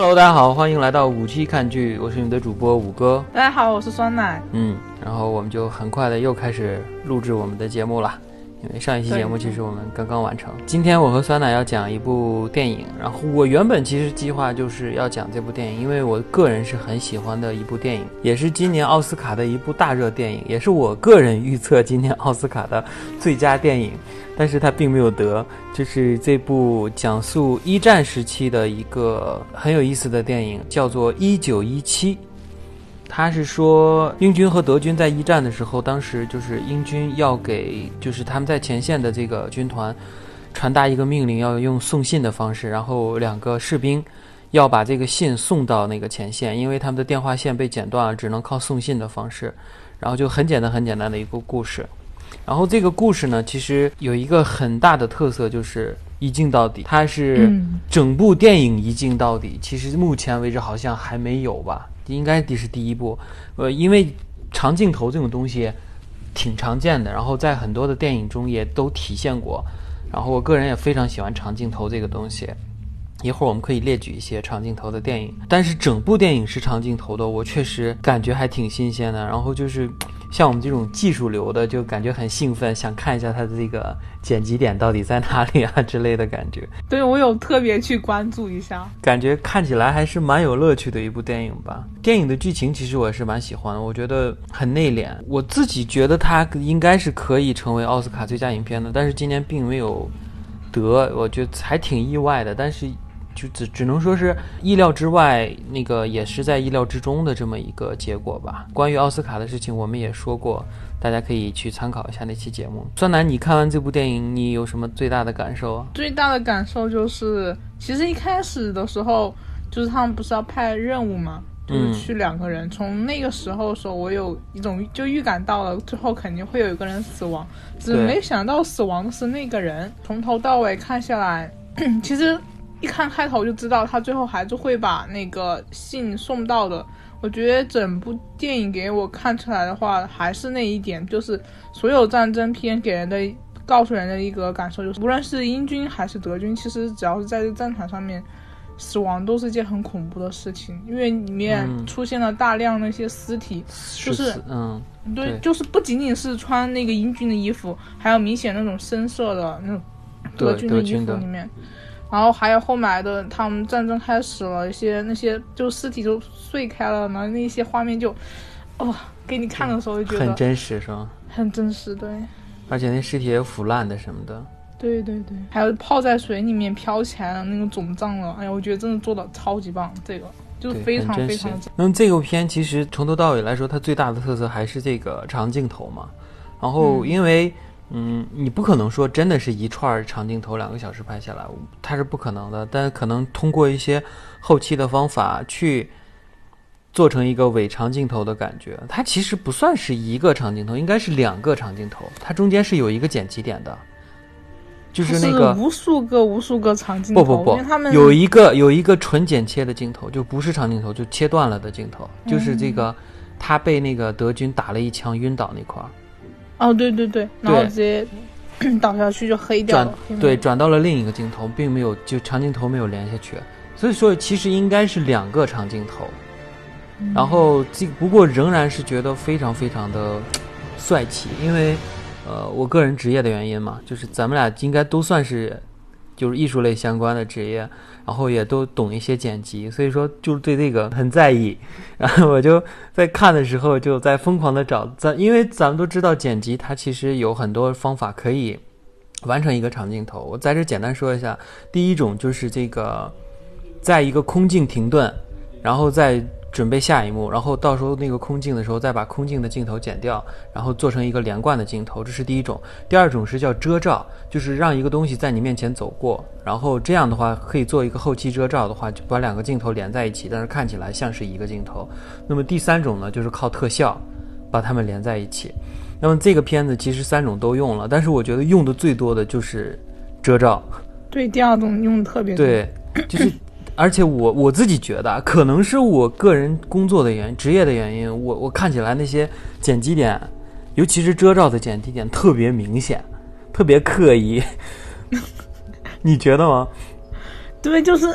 Hello，大家好，欢迎来到五期看剧，我是你们的主播五哥。大家好，我是酸奶。嗯，然后我们就很快的又开始录制我们的节目了。因为上一期节目其实我们刚刚完成。今天我和酸奶要讲一部电影，然后我原本其实计划就是要讲这部电影，因为我个人是很喜欢的一部电影，也是今年奥斯卡的一部大热电影，也是我个人预测今年奥斯卡的最佳电影，但是它并没有得，就是这部讲述一战时期的一个很有意思的电影，叫做《一九一七》。他是说，英军和德军在一战的时候，当时就是英军要给，就是他们在前线的这个军团传达一个命令，要用送信的方式，然后两个士兵要把这个信送到那个前线，因为他们的电话线被剪断了，只能靠送信的方式，然后就很简单很简单的一个故事。然后这个故事呢，其实有一个很大的特色，就是一镜到底，它是整部电影一镜到底。其实目前为止好像还没有吧。应该这是第一部，呃，因为长镜头这种东西挺常见的，然后在很多的电影中也都体现过，然后我个人也非常喜欢长镜头这个东西。一会儿我们可以列举一些长镜头的电影，但是整部电影是长镜头的，我确实感觉还挺新鲜的。然后就是。像我们这种技术流的，就感觉很兴奋，想看一下它的这个剪辑点到底在哪里啊之类的感觉。对我有特别去关注一下，感觉看起来还是蛮有乐趣的一部电影吧。电影的剧情其实我也是蛮喜欢的，我觉得很内敛。我自己觉得它应该是可以成为奥斯卡最佳影片的，但是今年并没有得，我觉得还挺意外的。但是。就只只能说是意料之外，那个也是在意料之中的这么一个结果吧。关于奥斯卡的事情，我们也说过，大家可以去参考一下那期节目。酸楠，你看完这部电影，你有什么最大的感受啊？最大的感受就是，其实一开始的时候，就是他们不是要派任务吗？就是去两个人。从那个时候的时候，我有一种就预感到了，最后肯定会有一个人死亡，只没想到死亡的是那个人。从头到尾看下来，其实。一看开头就知道他最后还是会把那个信送到的。我觉得整部电影给我看出来的话，还是那一点，就是所有战争片给人的、告诉人的一个感受，就是无论是英军还是德军，其实只要是在这战场上面，死亡都是件很恐怖的事情，因为里面出现了大量那些尸体，就是嗯，对，就是不仅仅是穿那个英军的衣服，还有明显那种深色的那种德军的衣服里面。然后还有后来的，他们战争开始了，一些那些就尸体就碎开了，然后那些画面就，哦，给你看的时候就觉得很真实，是吗？很真实，对。而且那尸体也腐烂的什么的。对对对，还有泡在水里面飘起来的那个肿胀了，哎呀，我觉得真的做的超级棒，这个就是非常非常。那么这个片其实从头到尾来说，它最大的特色还是这个长镜头嘛。然后因为。嗯，你不可能说真的是一串长镜头两个小时拍下来，它是不可能的。但可能通过一些后期的方法去做成一个伪长镜头的感觉。它其实不算是一个长镜头，应该是两个长镜头。它中间是有一个剪辑点的，就是那个无数个无数个长镜头。不不不，有一个有一个纯剪切的镜头，就不是长镜头，就切断了的镜头，就是这个他被那个德军打了一枪晕倒那块儿。哦，对对对，然后直接 倒下去就黑掉了。对，转到了另一个镜头，并没有就长镜头没有连下去，所以说其实应该是两个长镜头。然后这不过仍然是觉得非常非常的帅气，因为呃我个人职业的原因嘛，就是咱们俩应该都算是。就是艺术类相关的职业，然后也都懂一些剪辑，所以说就是对这个很在意。然后我就在看的时候就在疯狂的找，咱因为咱们都知道剪辑它其实有很多方法可以完成一个长镜头。我在这简单说一下，第一种就是这个，在一个空镜停顿，然后再。准备下一幕，然后到时候那个空镜的时候，再把空镜的镜头剪掉，然后做成一个连贯的镜头，这是第一种。第二种是叫遮罩，就是让一个东西在你面前走过，然后这样的话可以做一个后期遮罩的话，就把两个镜头连在一起，但是看起来像是一个镜头。那么第三种呢，就是靠特效把它们连在一起。那么这个片子其实三种都用了，但是我觉得用的最多的就是遮罩。对，第二种用的特别多。对，就是。而且我我自己觉得，可能是我个人工作的原因、职业的原因，我我看起来那些剪辑点，尤其是遮罩的剪辑点特别明显，特别刻意。你觉得吗？对，就是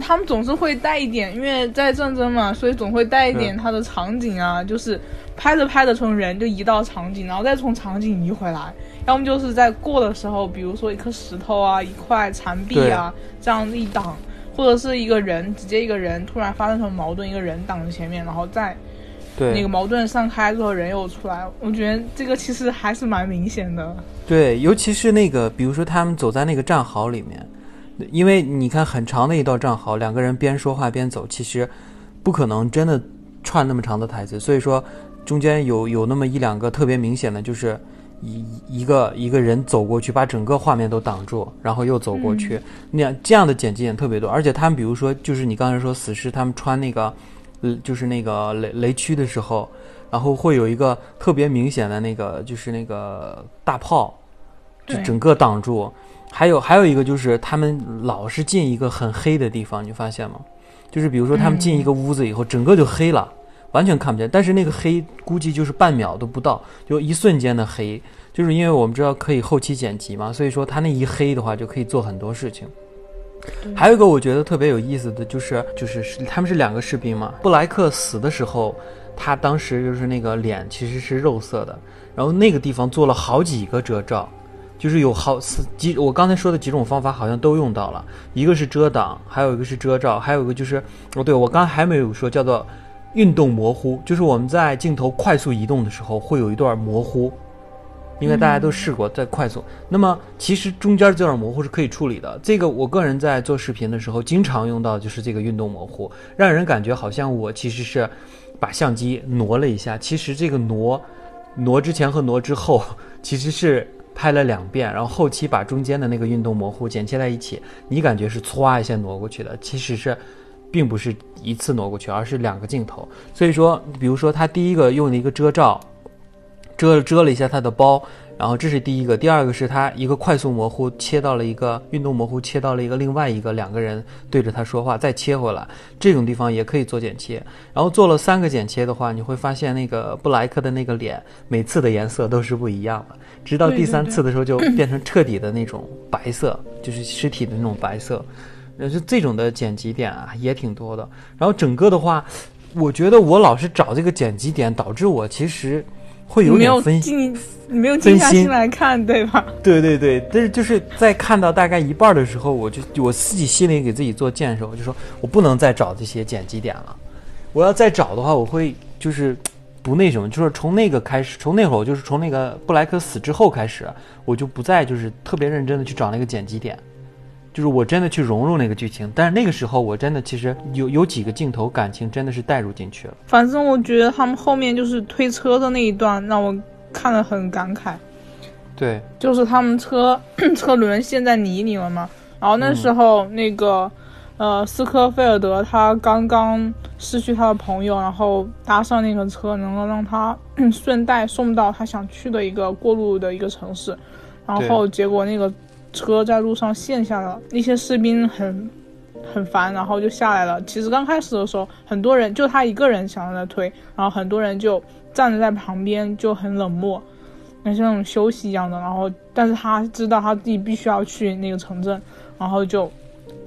他们总是会带一点，因为在战争嘛，所以总会带一点他的场景啊，就是拍着拍着从人就移到场景，然后再从场景移回来，要么就是在过的时候，比如说一颗石头啊，一块残壁啊，这样一挡，或者是一个人直接一个人突然发生什么矛盾，一个人挡在前面，然后再那个矛盾散开之后人又出来，我觉得这个其实还是蛮明显的。对，尤其是那个，比如说他们走在那个战壕里面。因为你看很长的一道战壕，两个人边说话边走，其实不可能真的串那么长的台词。所以说中间有有那么一两个特别明显的，就是一一个一个人走过去，把整个画面都挡住，然后又走过去，那样这样的剪辑也特别多。而且他们比如说，就是你刚才说死尸，他们穿那个呃，就是那个雷雷区的时候，然后会有一个特别明显的那个，就是那个大炮，就整个挡住。还有还有一个就是他们老是进一个很黑的地方，你发现吗？就是比如说他们进一个屋子以后，整个就黑了，完全看不见。但是那个黑估计就是半秒都不到，就一瞬间的黑。就是因为我们知道可以后期剪辑嘛，所以说他那一黑的话就可以做很多事情。还有一个我觉得特别有意思的就是，就是他们是两个士兵嘛。布莱克死的时候，他当时就是那个脸其实是肉色的，然后那个地方做了好几个遮罩。就是有好几，我刚才说的几种方法好像都用到了，一个是遮挡，还有一个是遮罩，还有一个就是，哦，对我刚还没有说叫做运动模糊，就是我们在镜头快速移动的时候会有一段模糊，因为大家都试过在快速，那么其实中间这段模糊是可以处理的。这个我个人在做视频的时候经常用到，就是这个运动模糊，让人感觉好像我其实是把相机挪了一下，其实这个挪挪之前和挪之后 其实是。拍了两遍，然后后期把中间的那个运动模糊剪切在一起，你感觉是唰一下挪过去的，其实是，并不是一次挪过去，而是两个镜头。所以说，比如说他第一个用了一个遮罩，遮遮了一下他的包。然后这是第一个，第二个是他一个快速模糊切到了一个运动模糊，切到了一个另外一个两个人对着他说话，再切回来，这种地方也可以做剪切。然后做了三个剪切的话，你会发现那个布莱克的那个脸每次的颜色都是不一样的，直到第三次的时候就变成彻底的那种白色，就是尸体的那种白色。呃，就这种的剪辑点啊也挺多的。然后整个的话，我觉得我老是找这个剪辑点，导致我其实。会有点分心，你没有静下心来看，对吧？对对对，但是就是在看到大概一半的时候，我就我自己心里给自己做建设，我就说我不能再找这些剪辑点了。我要再找的话，我会就是不那什么，就是从那个开始，从那会儿就是从那个布莱克死之后开始，我就不再就是特别认真的去找那个剪辑点。就是我真的去融入那个剧情，但是那个时候我真的其实有有几个镜头感情真的是带入进去了。反正我觉得他们后面就是推车的那一段让我看了很感慨。对，就是他们车 车轮陷在泥里了嘛，然后那时候那个呃斯科菲尔德他刚刚失去他的朋友，然后搭上那个车，能够让他 顺带送到他想去的一个过路的一个城市，然后结果那个。车在路上陷下了，那些士兵很很烦，然后就下来了。其实刚开始的时候，很多人就他一个人想着推，然后很多人就站着在旁边就很冷漠，像那种休息一样的。然后，但是他知道他自己必须要去那个城镇，然后就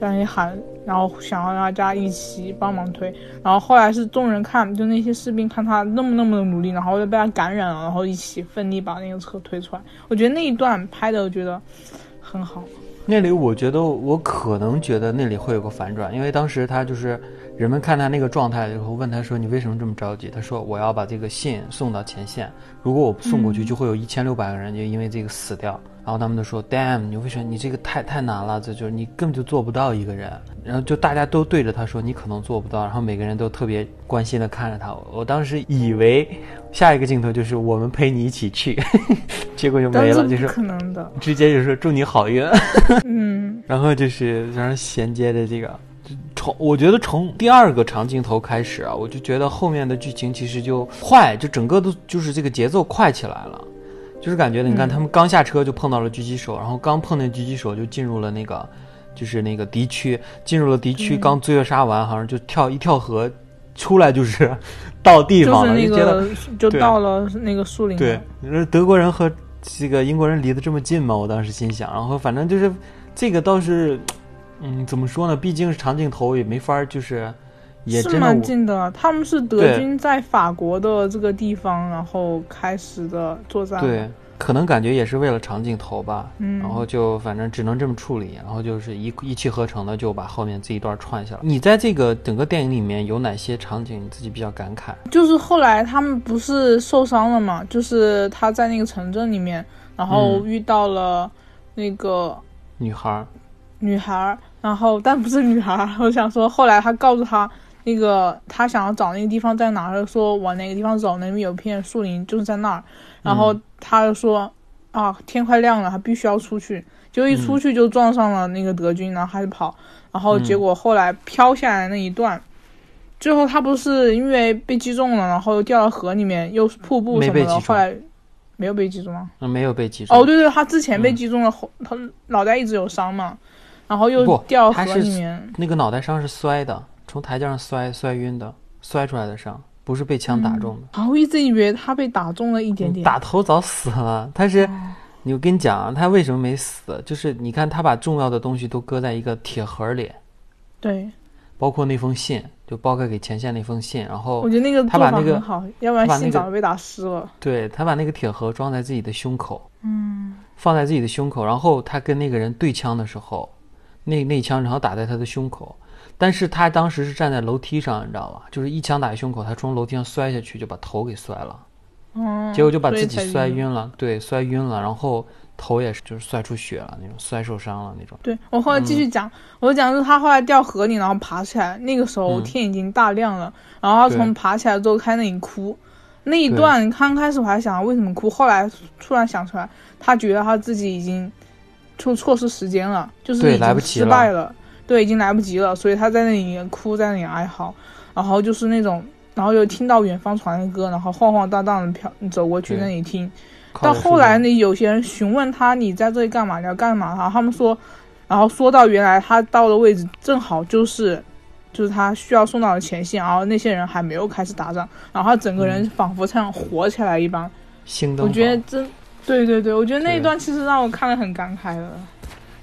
在那里喊，然后想要大家一起帮忙推。然后后来是众人看，就那些士兵看他那么那么的努力，然后就被他感染了，然后一起奋力把那个车推出来。我觉得那一段拍的，我觉得。很好，那里我觉得我可能觉得那里会有个反转，因为当时他就是人们看他那个状态以后，问他说：“你为什么这么着急？”他说：“我要把这个信送到前线，如果我不送过去，就会有一千六百个人就因为这个死掉。”然后他们都说：“Damn，你为什么你这个太太难了？这就是你根本就做不到一个人。”然后就大家都对着他说：“你可能做不到。”然后每个人都特别关心的看着他。我当时以为下一个镜头就是我们陪你一起去，结果就没了，就是可能的，直接就说祝你好运。嗯，然后就是然后衔接的这个，从我觉得从第二个长镜头开始啊，我就觉得后面的剧情其实就快，就整个都就是这个节奏快起来了。就是感觉，你看他们刚下车就碰到了狙击手，然后刚碰见狙击手就进入了那个，就是那个敌区，进入了敌区，刚追杀完，好像就跳一跳河，出来就是 到地方了，就觉得就到了那个树林。对，德国人和这个英国人离得这么近吗？我当时心想，然后反正就是这个倒是嗯，怎么说呢？毕竟是长镜头，也没法就是也是蛮近的。他们是德军在法国的这个地方，然后开始的作战。对。可能感觉也是为了长镜头吧，嗯，然后就反正只能这么处理，然后就是一一气呵成的就把后面这一段串下来。你在这个整个电影里面有哪些场景你自己比较感慨？就是后来他们不是受伤了嘛，就是他在那个城镇里面，然后遇到了那个女孩，女孩，然后但不是女孩，我想说后来他告诉他那个他想要找那个地方在哪儿，说往哪个地方走，那边有片树林，就是在那儿，然后。他就说：“啊，天快亮了，他必须要出去。就一出去就撞上了那个德军，然后还是跑。然后结果后来飘下来那一段，最后他不是因为被击中了，然后又掉到河里面，又是瀑布什么的。后来没有被击中吗？没有被击中。哦，对对，他之前被击中了，后他脑袋一直有伤嘛，然后又掉河里面。那个脑袋伤是摔的，从台阶上摔摔晕的，摔出来的伤。”不是被枪打中的，啊我一直以为他被打中了一点点，打头早死了。他是，你我跟你讲啊，他为什么没死？就是你看，他把重要的东西都搁在一个铁盒里，对，包括那封信，就包括给前线那封信。然后我觉得那个他把那个好，要不然信早就被打湿了。对他把那个铁盒装在自己的胸口，嗯，放在自己的胸口。然后他跟那个人对枪的时候，那那枪然后打在他的胸口。但是他当时是站在楼梯上，你知道吧？就是一枪打胸口，他从楼梯上摔下去，就把头给摔了。嗯，结果就把自己摔晕了。对，摔晕了，然后头也是就是摔出血了那种，摔受伤了那种。对我后来继续讲，我讲是他后来掉河里，然后爬起来，那个时候天已经大亮了，然后他从爬起来之后开始那里哭，那一段刚开始我还想为什么哭，后来突然想出来，他觉得他自己已经错错失时间了，就是已经失败了。对，已经来不及了，所以他在那里哭，在那里哀嚎，然后就是那种，然后又听到远方传来歌，然后晃晃荡荡的飘走过去那里听。到后来呢，有些人询问他，你在这里干嘛？你要干嘛？然后他们说，然后说到原来他到的位置正好就是，就是他需要送到的前线，然后那些人还没有开始打仗，然后他整个人仿佛像活起来一般。我觉得真，对对对，我觉得那一段其实让我看了很感慨的。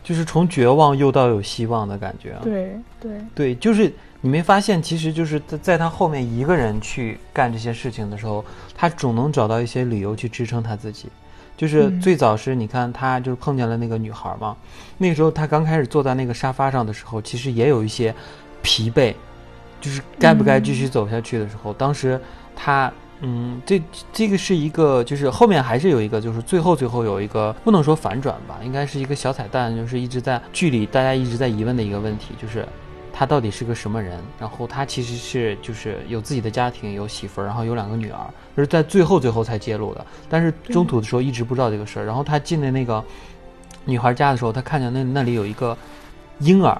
就是从绝望又到有希望的感觉。对对对，就是你没发现，其实就是在在他后面一个人去干这些事情的时候，他总能找到一些理由去支撑他自己。就是最早是你看他就是碰见了那个女孩嘛，那个时候他刚开始坐在那个沙发上的时候，其实也有一些疲惫，就是该不该继续走下去的时候，当时他。嗯，这这个是一个，就是后面还是有一个，就是最后最后有一个不能说反转吧，应该是一个小彩蛋，就是一直在剧里大家一直在疑问的一个问题，就是他到底是个什么人？然后他其实是就是有自己的家庭，有媳妇儿，然后有两个女儿，就是在最后最后才揭露的。但是中途的时候一直不知道这个事儿。然后他进的那个女孩家的时候，他看见那那里有一个婴儿，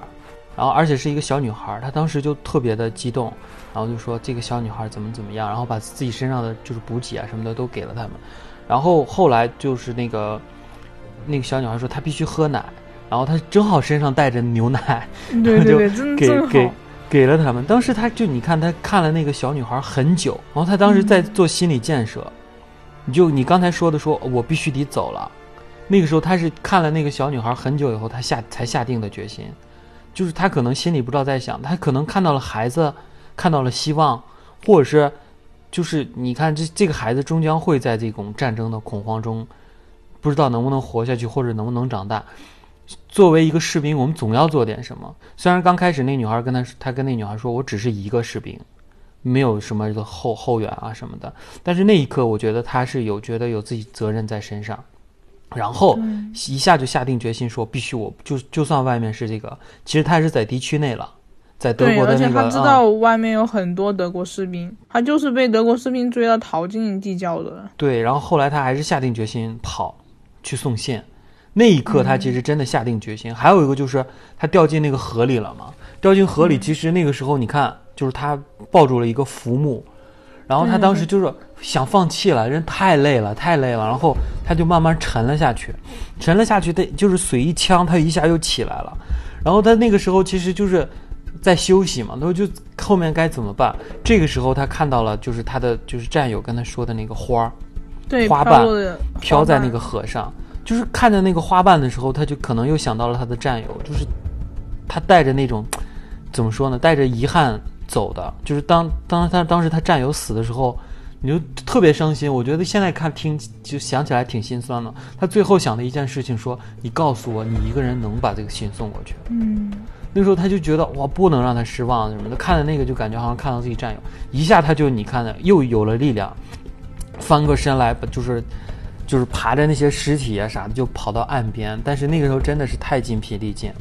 然后而且是一个小女孩，他当时就特别的激动。然后就说这个小女孩怎么怎么样，然后把自己身上的就是补给啊什么的都给了他们，然后后来就是那个那个小女孩说她必须喝奶，然后她正好身上带着牛奶，对对对，真给给给了他们。当时他就你看他看了那个小女孩很久，然后他当时在做心理建设。你就你刚才说的说我必须得走了，那个时候他是看了那个小女孩很久以后，他下才下定的决心，就是他可能心里不知道在想，他可能看到了孩子。看到了希望，或者是，就是你看这这个孩子终将会在这种战争的恐慌中，不知道能不能活下去，或者能不能长大。作为一个士兵，我们总要做点什么。虽然刚开始那女孩跟他，他跟那女孩说：“我只是一个士兵，没有什么的后后援啊什么的。”但是那一刻，我觉得他是有觉得有自己责任在身上，然后一下就下定决心说：“必须我就就算外面是这个，其实他是在敌区内了。”在德国的那个，而且他知道外面有很多德国士兵，他就是被德国士兵追到逃进地窖的。对，然后后来他还是下定决心跑，去送信。那一刻，他其实真的下定决心。还有一个就是他掉进那个河里了嘛？掉进河里，其实那个时候你看，就是他抱住了一个浮木，然后他当时就是想放弃了，人太累了，太累了，然后他就慢慢沉了下去，沉了下去，他就是水一呛，他一下又起来了。然后他那个时候其实就是。在休息嘛，那就后面该怎么办？这个时候他看到了，就是他的就是战友跟他说的那个花儿，对，花瓣飘在那个河上，就是看着那个花瓣的时候，他就可能又想到了他的战友，就是他带着那种怎么说呢？带着遗憾走的，就是当当他当时他战友死的时候，你就特别伤心。我觉得现在看听就想起来挺心酸的。他最后想的一件事情说：“你告诉我，你一个人能把这个信送过去。”嗯，那时候他就觉得哇，不能让他失望什么的。看的那个就感觉好像看到自己战友，一下他就你看的又有了力量，翻过身来就是。就是爬着那些尸体啊啥的，就跑到岸边。但是那个时候真的是太筋疲力尽，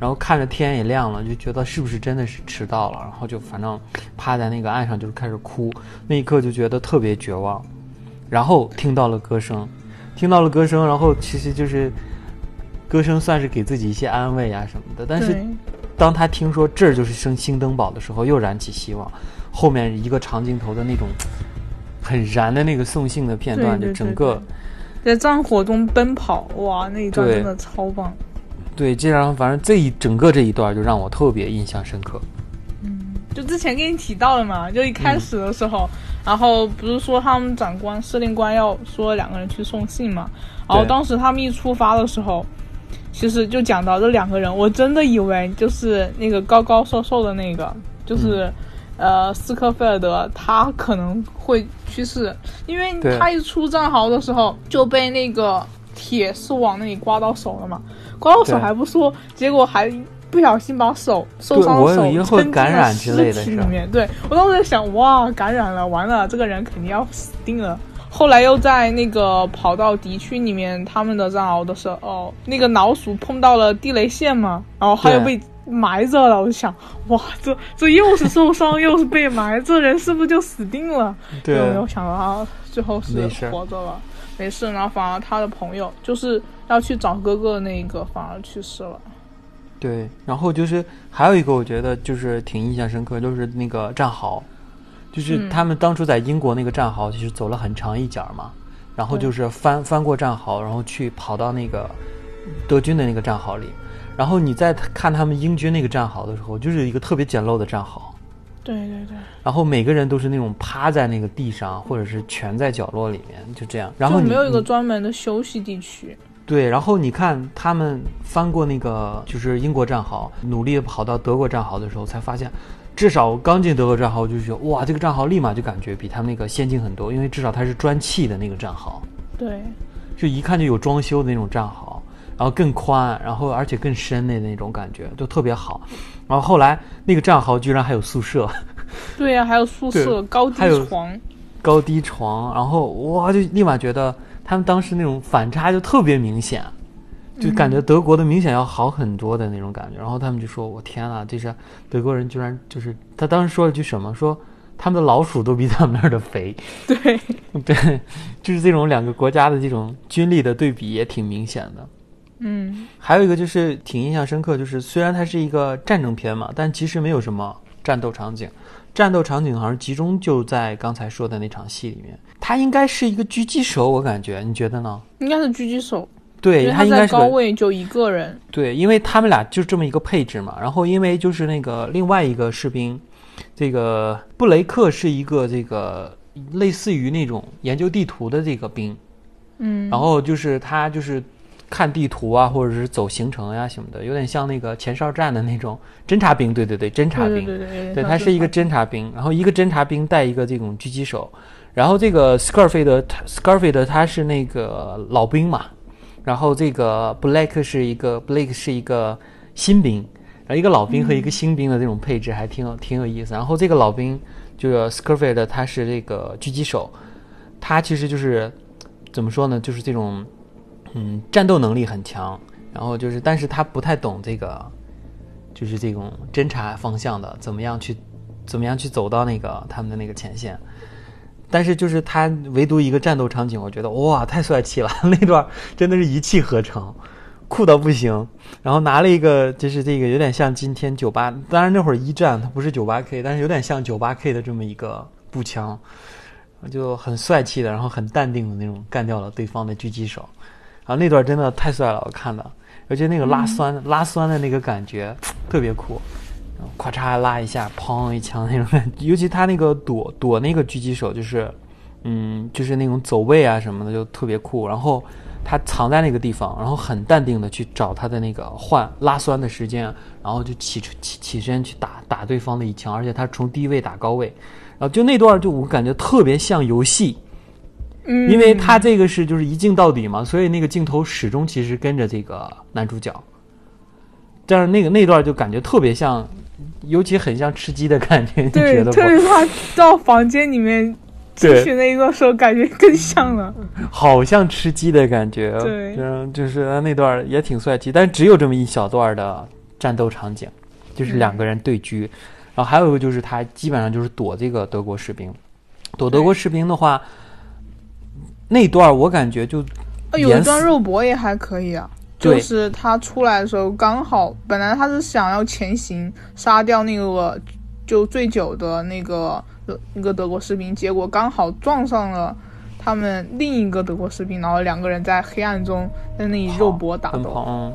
然后看着天也亮了，就觉得是不是真的是迟到了？然后就反正趴在那个岸上，就是开始哭。那一刻就觉得特别绝望。然后听到了歌声，听到了歌声，然后其实就是歌声算是给自己一些安慰啊什么的。但是当他听说这儿就是升星登堡的时候，又燃起希望。后面一个长镜头的那种很燃的那个送信的片段，就整个。在战火中奔跑，哇，那一段真的超棒。对，这样反正这一整个这一段就让我特别印象深刻。嗯，就之前跟你提到了嘛，就一开始的时候，然后不是说他们长官、司令官要说两个人去送信嘛？然后当时他们一出发的时候，其实就讲到这两个人，我真的以为就是那个高高瘦瘦的那个，就是。呃，斯科菲尔德他可能会去世，因为他一出战壕的时候就被那个铁丝网那里刮到手了嘛，刮到手还不说，结果还不小心把手受伤的手撑进了尸体里面。对我当时在想，哇，感染了，完了，这个人肯定要死定了。后来又在那个跑到敌区里面他们的战壕的时候，那个老鼠碰到了地雷线嘛，然后还有被。埋着了，我就想，哇，这这又是受伤，又是被埋，这人是不是就死定了？对，没有想到他最后是活着了，没事。然后反而他的朋友就是要去找哥哥那一个，反而去世了。对，然后就是还有一个，我觉得就是挺印象深刻，就是那个战壕，就是他们当初在英国那个战壕，其实走了很长一截嘛，然后就是翻翻过战壕，然后去跑到那个德军的那个战壕里。然后你再看他们英军那个战壕的时候，就是一个特别简陋的战壕。对对对。然后每个人都是那种趴在那个地上，或者是蜷在角落里面，就这样。然后没有一个专门的休息地区。对，然后你看他们翻过那个就是英国战壕，努力的跑到德国战壕的时候，才发现，至少我刚进德国战壕就觉得哇，这个战壕立马就感觉比他们那个先进很多，因为至少它是砖砌的那个战壕。对。就一看就有装修的那种战壕。然后更宽，然后而且更深的那种感觉，就特别好。然后后来那个战壕居然还有宿舍，对呀，还有宿舍，高低床，高低床。然后哇，就立马觉得他们当时那种反差就特别明显，就感觉德国的明显要好很多的那种感觉。然后他们就说：“我天呐，这是德国人居然就是他当时说了句什么？说他们的老鼠都比咱们那儿的肥。”对 对，就是这种两个国家的这种军力的对比也挺明显的。嗯，还有一个就是挺印象深刻，就是虽然它是一个战争片嘛，但其实没有什么战斗场景，战斗场景好像集中就在刚才说的那场戏里面。他应该是一个狙击手，我感觉，你觉得呢？应该是狙击手，对他应该是高位就一个人。对，因为他们俩就这么一个配置嘛。然后因为就是那个另外一个士兵，这个布雷克是一个这个类似于那种研究地图的这个兵，嗯，然后就是他就是。看地图啊，或者是走行程呀什么的，有点像那个前哨站的那种侦察兵。对对对，侦察兵。对对对，对他是一个侦察兵，然后一个侦察兵带一个这种狙击手，然后这个 Scarfield Scarfield 他是那个老兵嘛，然后这个 Blake 是一个 Blake 是一个新兵，然后一个老兵和一个新兵的这种配置还挺有挺有意思。然后这个老兵就是 Scarfield 他是这个狙击手，他其实就是怎么说呢，就是这种。嗯，战斗能力很强，然后就是，但是他不太懂这个，就是这种侦察方向的，怎么样去，怎么样去走到那个他们的那个前线。但是就是他唯独一个战斗场景，我觉得哇，太帅气了，那段真的是一气呵成，酷到不行。然后拿了一个，就是这个有点像今天九八，当然那会儿一战它不是九八 K，但是有点像九八 K 的这么一个步枪，就很帅气的，然后很淡定的那种干掉了对方的狙击手。然后那段真的太帅了，我看的，而且那个拉酸拉酸的那个感觉特别酷，咔嚓拉一下，砰一枪那种，尤其他那个躲躲那个狙击手，就是，嗯，就是那种走位啊什么的就特别酷。然后他藏在那个地方，然后很淡定的去找他的那个换拉栓的时间，然后就起起起身去打打对方的一枪，而且他从低位打高位，然后就那段就我感觉特别像游戏，嗯，因为他这个是就是一镜到底嘛，所以那个镜头始终其实跟着这个男主角，但是那个那段就感觉特别像，尤其很像吃鸡的感觉，你觉对，得不？特别是他到房间里面进去那一个时候，感觉更像了。好像吃鸡的感觉，对。嗯，就是那段也挺帅气，但只有这么一小段的战斗场景，就是两个人对狙，然后还有一个就是他基本上就是躲这个德国士兵，躲德国士兵的话，那段我感觉就呃有一段肉搏也还可以啊，对就是他出来的时候刚好，本来他是想要前行杀掉那个就醉酒的那个呃那个德国士兵，结果刚好撞上了他们另一个德国士兵，然后两个人在黑暗中在那里肉搏打斗。嗯，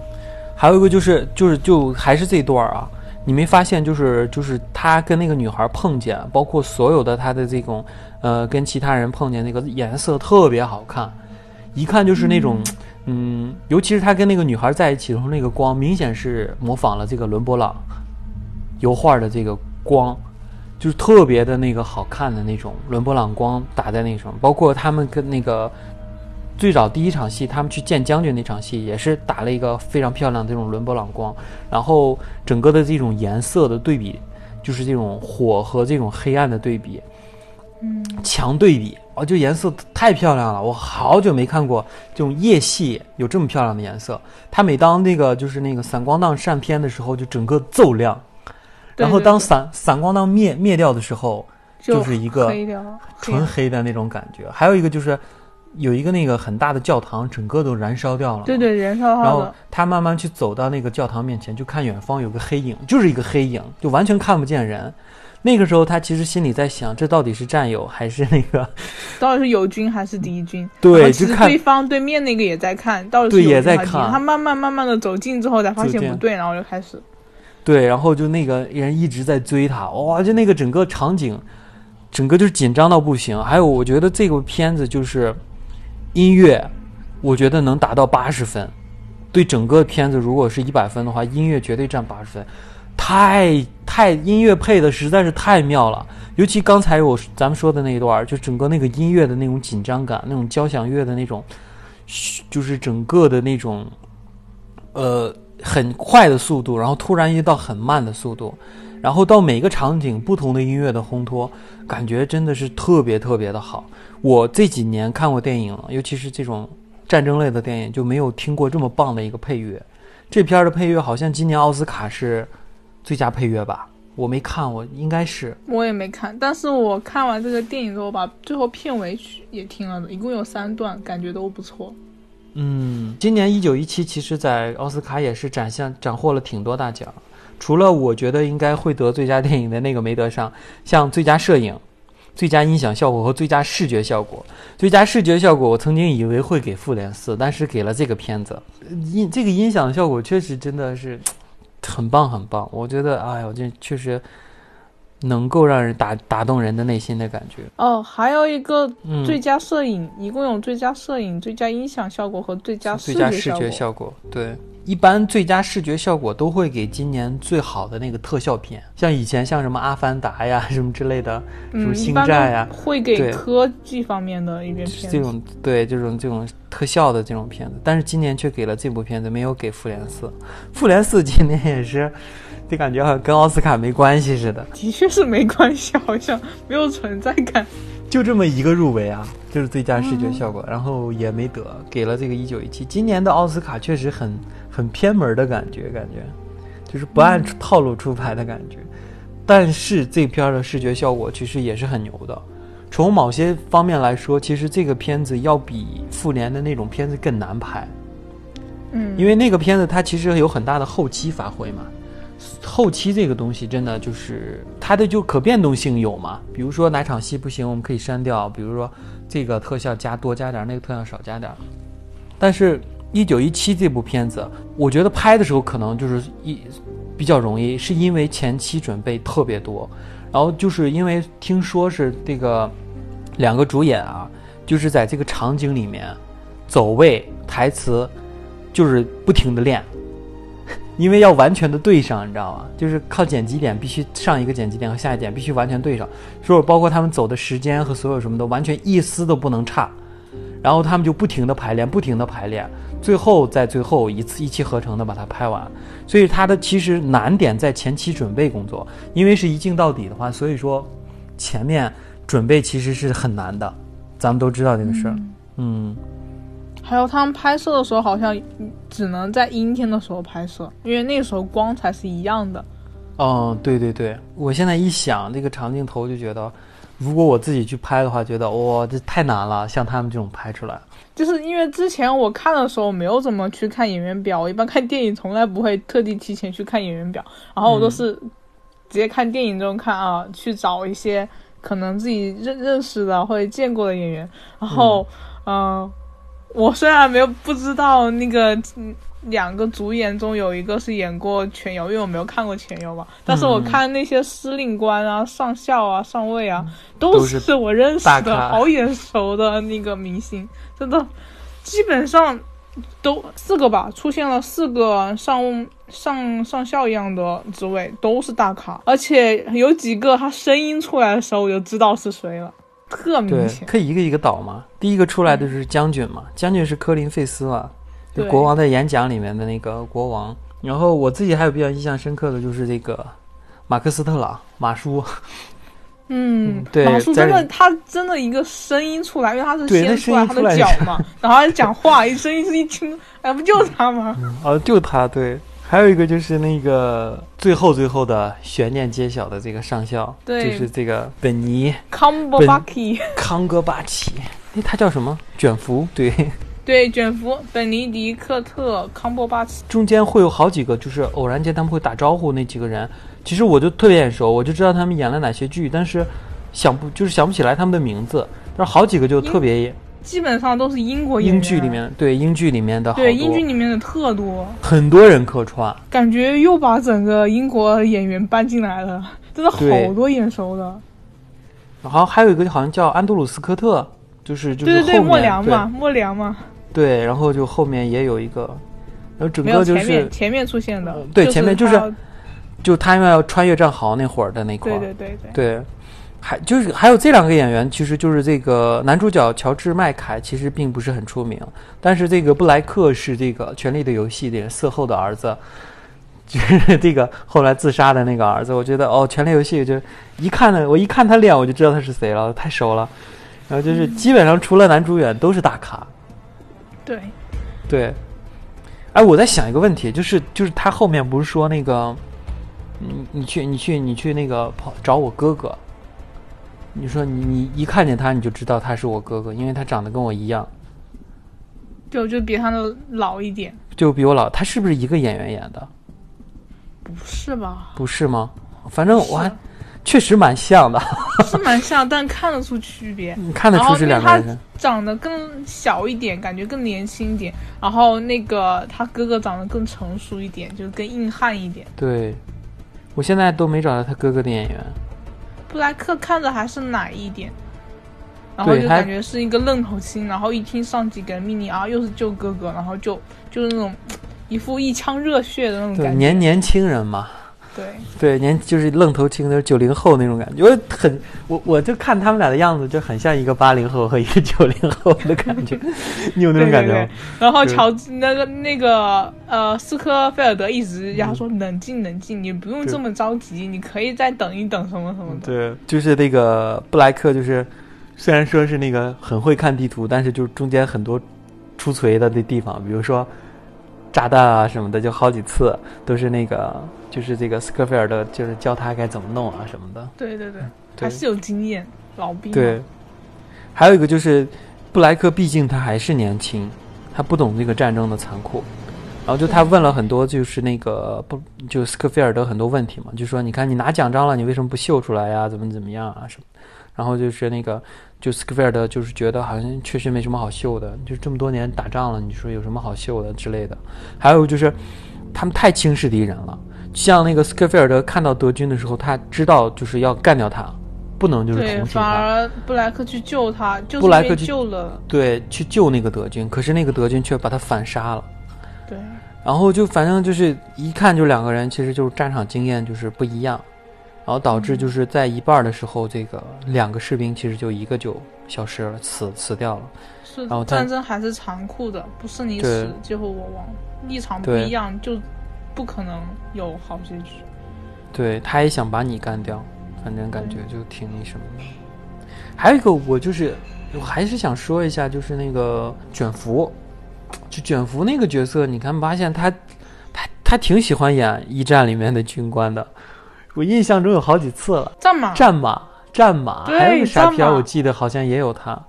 还有一个就是就是就还是这段啊，你没发现就是就是他跟那个女孩碰见，包括所有的他的这种呃跟其他人碰见那个颜色特别好看，一看就是那种嗯嗯尤其是他跟那个女孩在一起的时候，那个光明显是模仿了这个伦勃朗油画的这个光。就是特别的那个好看的那种伦勃朗光打在那什么，包括他们跟那个最早第一场戏，他们去见将军那场戏，也是打了一个非常漂亮的这种伦勃朗光，然后整个的这种颜色的对比，就是这种火和这种黑暗的对比，嗯，强对比，哦，就颜色太漂亮了，我好久没看过这种夜戏有这么漂亮的颜色。它每当那个就是那个闪光弹上片的时候，就整个奏亮，然后当散散光灯灭灭掉的时候，就是一个纯黑的那种感觉。还有一个就是有一个那个很大的教堂，整个都燃烧掉了。对。对，燃烧然后，他慢慢去走到那个教堂面前，就看远方有个黑影，就是一个黑影，就完全看不见人。那个时候他其实心里在想，这到底是战友还是那个？到底是友军还是敌军？对其实对方对面那个也在看，到底对是也在看他慢慢慢慢的走近之后，才发现不对，然后就开始。对，然后就那个人一直在追他，哇，就那个整个场景，整个就是紧张到不行。还有，我觉得这个片子就是音乐，我觉得能达到八十分。对整个片子，如果是一百分的话，音乐绝对占八十分，太太音乐配的实在是太妙了。尤其刚才我咱们说的那一段，就整个那个音乐的那种紧张感，那种交响乐的那种，就是整个的那种，呃，很快的速度，然后突然一到很慢的速度，然后到每个场景不同的音乐的烘托，感觉真的是特别特别的好。我这几年看过电影了，尤其是这种战争类的电影，就没有听过这么棒的一个配乐。这片儿的配乐好像今年奥斯卡是最佳配乐吧？我没看，我应该是。我也没看，但是我看完这个电影之后，把最后片尾曲也听了的，一共有三段，感觉都不错。嗯，今年一九一七其实在奥斯卡也是展现斩获了挺多大奖，除了我觉得应该会得最佳电影的那个没得上，像最佳摄影、最佳音响效果和最佳视觉效果。最佳视觉效果我曾经以为会给复联四，但是给了这个片子。音这个音响效果确实真的是很棒很棒，我觉得哎呦这确实能够让人打打动人的内心的感觉。哦，还有一个嗯，最佳摄影，一共有最佳摄影、最佳音响效果和最佳视最佳视觉效果。对，一般最佳视觉效果都会给今年最好的那个特效片，像以前像什么《阿凡达》呀 什么之类的，什么星战呀都会给科技方面的一边片。这种对这种这种特效的这种片子，但是今年却给了这部片子，没有给《复联四》。《复联四》今年也是，就感觉好像跟奥斯卡没关系似的，的确是没关系，好像没有存在感。就这么一个入围啊，就是最佳视觉效果，然后也没得，给了这个一九一七。今年的奥斯卡确实很很偏门的感觉，感觉就是不按套路出牌的感觉。但是这片儿的视觉效果其实也是很牛的。从某些方面来说，其实这个片子要比复联的那种片子更难拍，嗯，因为那个片子它其实有很大的后期发挥嘛。后期这个东西真的就是它的就可变动性有嘛，比如说哪场戏不行，我们可以删掉，比如说这个特效加多加点儿，那个特效少加点儿。但是，一九一七这部片子，我觉得拍的时候可能就是一比较容易，是因为前期准备特别多，然后就是因为听说是这个两个主演啊，就是在这个场景里面走位、台词，就是不停的练，因为要完全的对上，你知道吗？就是靠剪辑点，必须上一个剪辑点和下一点必须完全对上，所以包括他们走的时间和所有什么的，完全一丝都不能差。然后他们就不停的排练，不停的排练，最后在最后一次一气呵成的把它拍完。所以它的其实难点在前期准备工作，因为是一镜到底的话，所以说前面准备其实是很难的。咱们都知道这个事儿，嗯。还有他们拍摄的时候，好像只能在阴天的时候拍摄，因为那个时候光才是一样的。嗯，对对对，我现在一想那个长镜头，就觉得如果我自己去拍的话，觉得哇，这太难了，像他们这种拍出来。就是因为之前我看的时候没有怎么去看演员表，我一般看电影从来不会特地提前去看演员表，然后我都是直接看电影中看啊，去找一些可能自己认认识的或者见过的演员，然后嗯。我虽然没有不知道那个两个主演中有一个是演过全游，因为我没有看过全游嘛。但是我看那些司令官啊、上校啊、上尉啊，都是我认识的好眼熟的那个明星，真的基本上都四个吧，出现了四个上上上校一样的职位，都是大咖，而且有几个他声音出来的时候，我就知道是谁了。特明显，可以一个一个倒嘛？第一个出来的是将军嘛，将军是科林费斯嘛，就国王在演讲里面的那个国王。然后我自己还有比较印象深刻的就是这个马克斯特朗马叔。嗯，对，马叔真的，他真的一个声音出来，因为他是先出来他的脚嘛，然后讲话，一声音是一听，哎，不就是他吗？哦，就他，对。还有一个就是那个最后最后的悬念揭晓的这个上校，对。就是这个本尼。康伯巴奇，康哥巴奇，哎，他叫什么？卷福，对，对，卷福，本尼迪克特康伯巴奇。中间会有好几个，就是偶然间他们会打招呼那几个人，其实我就特别眼熟，我就知道他们演了哪些剧，但是想不就是想不起来他们的名字，但是好几个就特别。基本上都是英国英剧里面，对英剧里面的，对英剧里面的特多，很多人客串，感觉又把整个英国演员搬进来了，真的好多眼熟的。然后还有一个好像叫安德鲁斯科特，就是就是对对对莫良嘛，莫良嘛。对，然后就后面也有一个，然后整个就是前面前面出现的，对前面就是，就他因为要穿越战壕那会儿的那块，对对对对。对。还就是还有这两个演员，其实就是这个男主角乔治麦凯，其实并不是很出名，但是这个布莱克是这个《权力的游戏》里色后的儿子，就是这个后来自杀的那个儿子。我觉得哦，《权力游戏》就一看呢，我一看他脸，我就知道他是谁了，太熟了。然后就是基本上除了男主演都是大咖。对，对。哎，我在想一个问题，就是就是他后面不是说那个，你你去你去你去那个跑找我哥哥。你说你你一看见他你就知道他是我哥哥，因为他长得跟我一样，就就比他的老一点，就比我老。他是不是一个演员演的？不是吧？不是吗？反正我还确实蛮像的，是蛮像，但看得出区别。你看得出这两个人。长得更小一点，感觉更年轻一点。然后那个他哥哥长得更成熟一点，就是更硬汉一点。对，我现在都没找到他哥哥的演员。布莱克看着还是奶一点，然后就感觉是一个愣头青，然后一听上级给的命令啊，又是救哥哥，然后就就是那种 一副一腔热血的那种感觉。年年轻人嘛，对对，年就是愣头青的九零后那种感觉，我很我我就看他们俩的样子，就很像一个八零后和一个九零后的感觉，你有那种感觉吗？然后乔那个那个呃斯科菲尔德一直要说冷静冷静，你不用这么着急，你可以再等一等什么什么的。对，就是那个布莱克，就是虽然说是那个很会看地图，但是就中间很多出锤的那地方，比如说炸弹啊什么的，就好几次都是那个。就是这个斯科菲尔德，就是教他该怎么弄啊什么的。对对对，还是有经验，老兵。对，还有一个就是布莱克，毕竟他还是年轻，他不懂这个战争的残酷。然后就他问了很多，就是那个不就斯科菲尔德很多问题嘛，就说你看你拿奖章了，你为什么不秀出来呀？怎么怎么样啊什么？然后就是那个就斯科菲尔德就是觉得好像确实没什么好秀的，就这么多年打仗了，你说有什么好秀的之类的。还有就是他们太轻视敌人了。像那个斯科菲尔德看到德军的时候，他知道就是要干掉他，不能就是同情他。反而布莱克去救他，就布莱克救了，对，去救那个德军，可是那个德军却把他反杀了。对，然后就反正就是一看就两个人其实就是战场经验就是不一样，然后导致就是在一半的时候，这个两个士兵其实就一个就消失了，死死掉了。是，然后战争还是残酷的，不是你死最后我亡，立场不一样就不可能有好结局。对，他也想把你干掉，反正感觉就挺那什么的。还有一个，我就是我还是想说一下，就是那个卷福，就卷福那个角色，你看发现他他他挺喜欢演一战里面的军官的，我印象中有好几次了。战马，战马，战马，还有个啥片我记得好像也有他，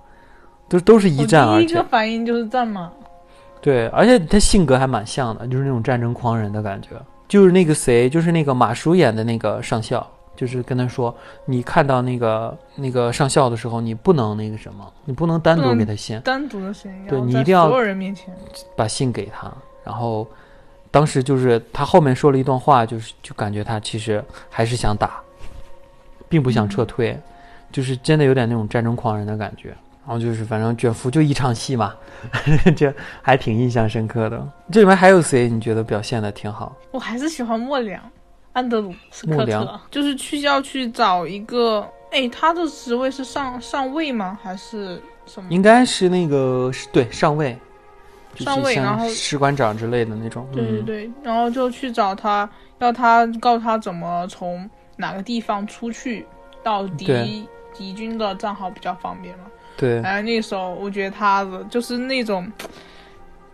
都都是一战。第一个反应就是战马。对，而且他性格还蛮像的，就是那种战争狂人的感觉。就是那个谁，就是那个马叔演的那个上校，就是跟他说，你看到那个那个上校的时候，你不能那个什么，你不能单独给他信，单独的信，对你一定要所有人面前把信给他。然后当时就是他后面说了一段话，就是就感觉他其实还是想打，并不想撤退，就是真的有点那种战争狂人的感觉。然后就是，反正卷福就一场戏嘛，这还挺印象深刻的。这里面还有谁你觉得表现的挺好？我还是喜欢莫良，安德鲁斯克特，就是去要去找一个，哎，他的职位是上上尉吗？还是什么？应该是那个，对，上尉，上尉，然后士官长之类的那种。对对对，然后就去找他，要他告诉他怎么从哪个地方出去到敌敌军的账号比较方便嘛。对，哎，那时候我觉得他的就是那种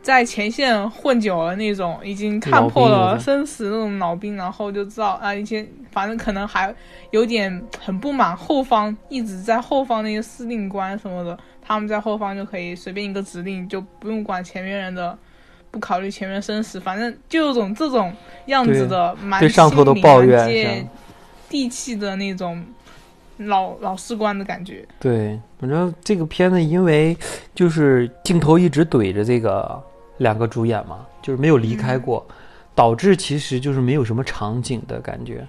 在前线混久了那种，已经看破了生死那种老兵，然后就知道啊，以前反正可能还有点很不满后方一直在后方那些司令官什么的，他们在后方就可以随便一个指令，就不用管前面人的，不考虑前面生死，反正就有种这种样子的蛮上头的抱怨，接地气的那种。老老士官的感觉，对，反正这个片子因为就是镜头一直怼着这个两个主演嘛，就是没有离开过，导致其实就是没有什么场景的感觉，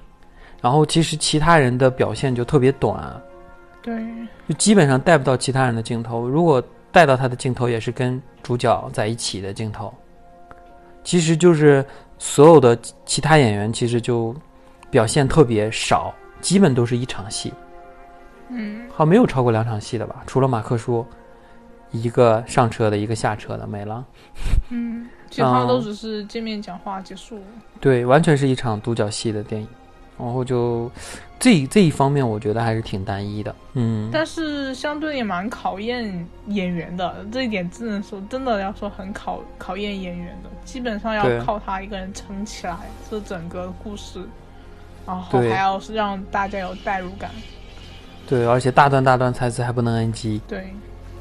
然后其实其他人的表现就特别短，对，就基本上带不到其他人的镜头，如果带到他的镜头也是跟主角在一起的镜头，其实就是所有的其他演员其实就表现特别少，基本都是一场戏。嗯，好，没有超过两场戏的吧？除了马克叔，一个上车的，一个下车的，没了。嗯，其 他都只是见面讲话结束。对，完全是一场独角戏的电影。然后就这这一方面，我觉得还是挺单一的。嗯，但是相对也蛮考验演员的，这一点只能说真的要说很考考验演员的，基本上要靠他一个人撑起来这整个故事，然后还要是让大家有代入感。对，而且大段大段台词还不能 NG。对，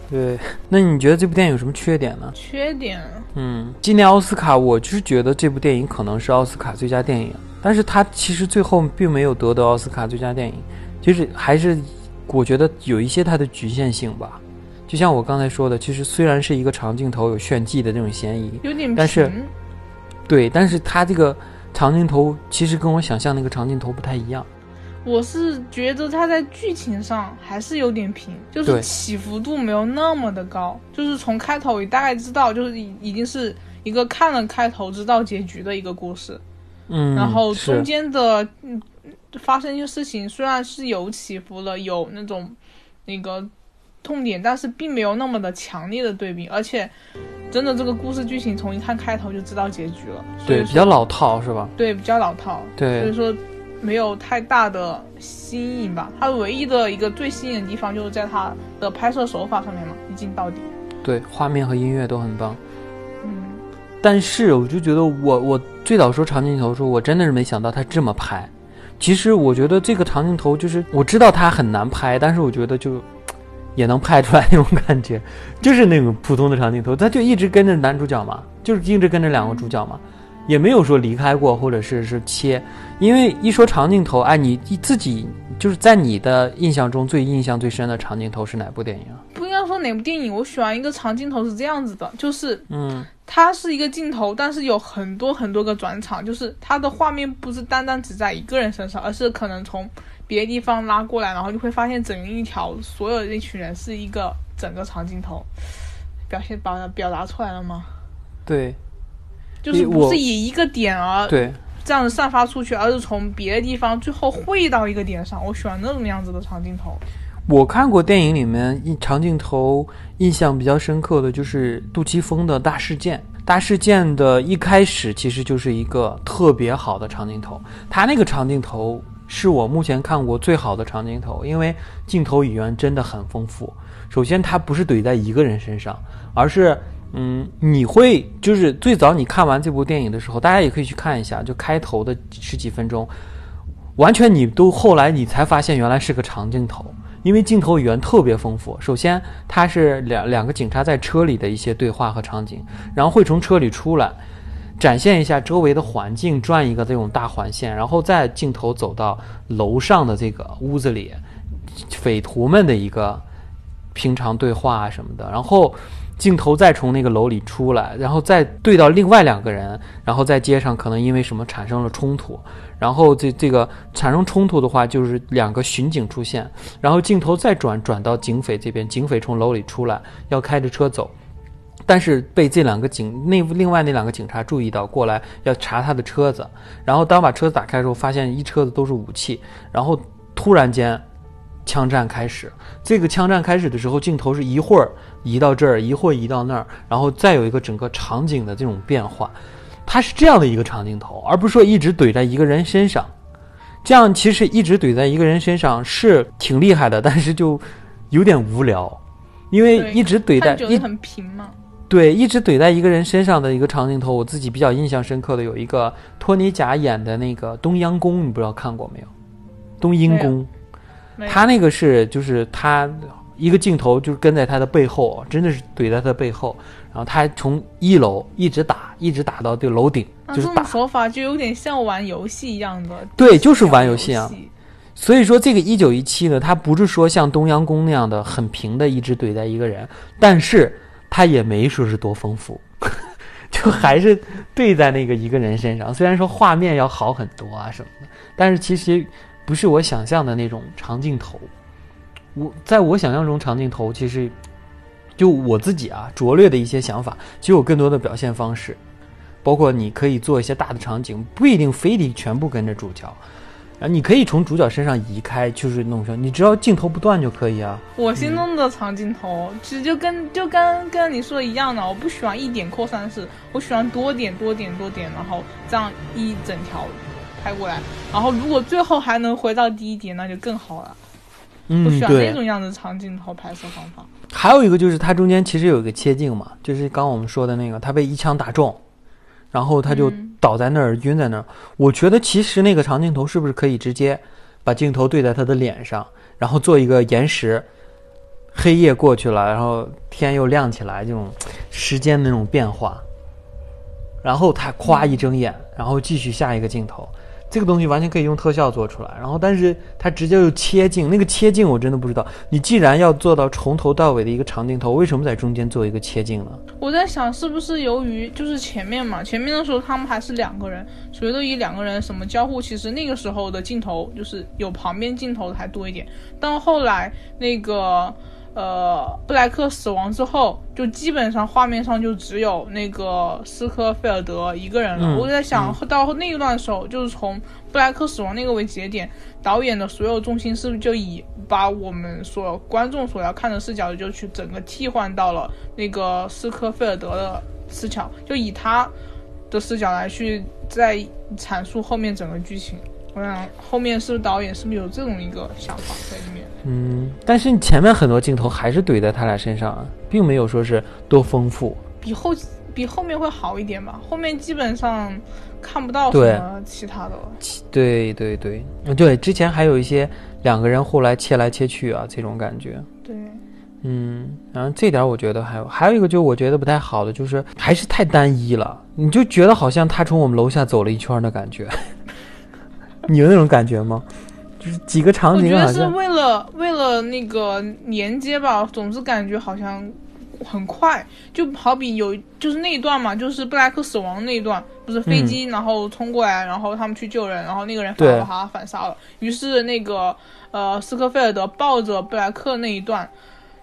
对，那你觉得这部电影有什么缺点呢？缺点，嗯，今年奥斯卡，我就是觉得这部电影可能是奥斯卡最佳电影，但是他其实最后并没有得得奥斯卡最佳电影，就是还是我觉得有一些它的局限性吧。就像我刚才说的，其实虽然是一个长镜头有炫技的那种嫌疑，有点但是，对，但是它这个长镜头其实跟我想象那个长镜头不太一样。我是觉得它在剧情上还是有点平，就是起伏度没有那么的高。就是从开头你大概知道，就是已已经是一个看了开头知道结局的一个故事。嗯，然后中间的嗯发生一些事情，虽然是有起伏了，有那种那个痛点，但是并没有那么的强烈的对比。而且真的这个故事剧情从一看开头就知道结局了。对，比较老套是吧？对，比较老套。对，所以说。没有太大的新颖吧，它唯一的一个最新颖的地方就是在它的拍摄手法上面嘛，一镜到底。对，画面和音乐都很棒。嗯，但是我就觉得，我我最早说长镜头的时候，我真的是没想到他这么拍。其实我觉得这个长镜头就是我知道它很难拍，但是我觉得就也能拍出来那种感觉，就是那种普通的长镜头，他就一直跟着男主角嘛，就是一直跟着两个主角嘛。也没有说离开过，或者是是切，因为一说长镜头，哎，你自己就是在你的印象中最印象最深的长镜头是哪部电影？哪部电影，我喜欢一个长镜头是这样子的，就是嗯，它是一个镜头，但是有很多很多个转场，就是它的画面不是单单只在一个人身上，而是可能从别的地方拉过来，然后就会发现整一条所有的那群人是一个整个长镜头，表现把表达出来了吗？对，就是不是以一个点而对这样子散发出去，而是从别的地方最后汇到一个点上。我喜欢那种样子的长镜头。我看过电影里面一长镜头印象比较深刻的就是杜琪峰的大事件。大事件的一开始其实就是一个特别好的长镜头，他那个长镜头是我目前看过最好的长镜头，因为镜头语言真的很丰富。首先，它不是怼在一个人身上，而是，嗯，你会就是最早你看完这部电影的时候，大家也可以去看一下，就开头的十几分钟，完全你都后来你才发现原来是个长镜头。因为镜头语言特别丰富，首先它是两两个警察在车里的一些对话和场景，然后会从车里出来，展现一下周围的环境，转一个这种大环线，然后再镜头走到楼上的这个屋子里，匪徒们的一个平常对话什么的，然后镜头再从那个楼里出来，然后再对到另外两个人，然后在街上可能因为什么产生了冲突。然后这这个产生冲突的话，就是两个巡警出现，然后镜头再转转到警匪这边，警匪从楼里出来，要开着车走，但是被这两个警那另外那两个警察注意到过来要查他的车子，然后当把车子打开的时候，发现一车子都是武器，然后突然间枪战开始。这个枪战开始的时候，镜头是一会儿移到这儿，一会儿移到那儿，然后再有一个整个场景的这种变化。它是这样的一个长镜头，而不是说一直怼在一个人身上。这样其实一直怼在一个人身上是挺厉害的，但是就有点无聊，因为一直怼在一很平嘛。对，一直怼在一个人身上的一个长镜头，我自己比较印象深刻的有一个托尼贾演的那个《东央宫》，你不知道看过没有？东阴宫，他那个是就是他一个镜头就是跟在他的背后，真的是怼在他的背后。然后他还从一楼一直打，一直打到这个楼顶，就是打。手法就有点像玩游戏一样的。对，就是玩游戏啊。所以说这个一九一七呢，它不是说像东阳宫那样的很平的一直怼在一个人，但是它也没说是多丰富，就还是对在那个一个人身上。虽然说画面要好很多啊什么的，但是其实不是我想象的那种长镜头。我在我想象中长镜头其实。就我自己啊，拙劣的一些想法，其实有更多的表现方式，包括你可以做一些大的场景，不一定非得全部跟着主角，啊，你可以从主角身上移开，就是弄成，你只要镜头不断就可以啊。我心中的长镜头其实就跟就跟跟你说的一样的，我不喜欢一点扩散式，我喜欢多点多点多点，然后这样一整条拍过来，然后如果最后还能回到第一点，那就更好了。嗯，喜欢那种样子长镜头拍摄方法。还有一个就是它中间其实有一个切镜嘛，就是刚我们说的那个，他被一枪打中，然后他就倒在那儿晕在那儿。我觉得其实那个长镜头是不是可以直接把镜头对在他的脸上，然后做一个延时，黑夜过去了，然后天又亮起来，这种时间的那种变化，然后他咵一睁眼，然后继续下一个镜头。这个东西完全可以用特效做出来，然后但是它直接就切镜，那个切镜我真的不知道。你既然要做到从头到尾的一个长镜头，为什么在中间做一个切镜呢？我在想是不是由于就是前面嘛，前面的时候他们还是两个人，所以都以两个人什么交互，其实那个时候的镜头就是有旁边镜头的还多一点。到后来那个。呃，布莱克死亡之后，就基本上画面上就只有那个斯科菲尔德一个人了。我在想到那一段时候，就是从布莱克死亡那个为节点，导演的所有重心是不是就以把我们所观众所要看的视角，就去整个替换到了那个斯科菲尔德的视角，就以他的视角来去在阐述后面整个剧情。我想后面是不是导演是不是有这种一个想法在里面？嗯，但是你前面很多镜头还是怼在他俩身上，并没有说是多丰富。比后比后面会好一点吧？后面基本上看不到什么其他的了。对对对，对，之前还有一些两个人后来切来切去啊，这种感觉。对，嗯，然后这点我觉得还有还有一个，就我觉得不太好的，就是还是太单一了，你就觉得好像他从我们楼下走了一圈的感觉。你有那种感觉吗？就是几个场景，我觉得是为了为了那个连接吧，总是感觉好像很快，就好比有就是那一段嘛，就是布莱克死亡那一段，不是飞机，然后冲过来，然后他们去救人，然后那个人反而把他反杀了。于是那个呃斯科菲尔德抱着布莱克那一段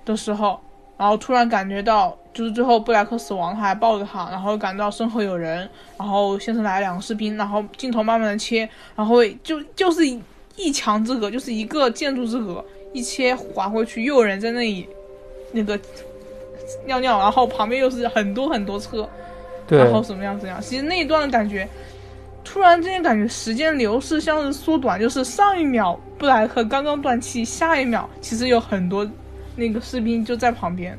的时候，然后突然感觉到，就是最后布莱克死亡，他还抱着他，然后感到身后有人，然后先是来两个士兵，然后镜头慢慢的切，然后就就是一墙之隔，就是一个建筑之隔，一切划过去，又有人在那里那个尿尿，然后旁边又是很多很多车。然后什么样怎样？其实那一段的感觉，突然之间感觉时间流逝像是缩短，就是上一秒布莱克刚刚断气，下一秒其实有很多那个士兵就在旁边。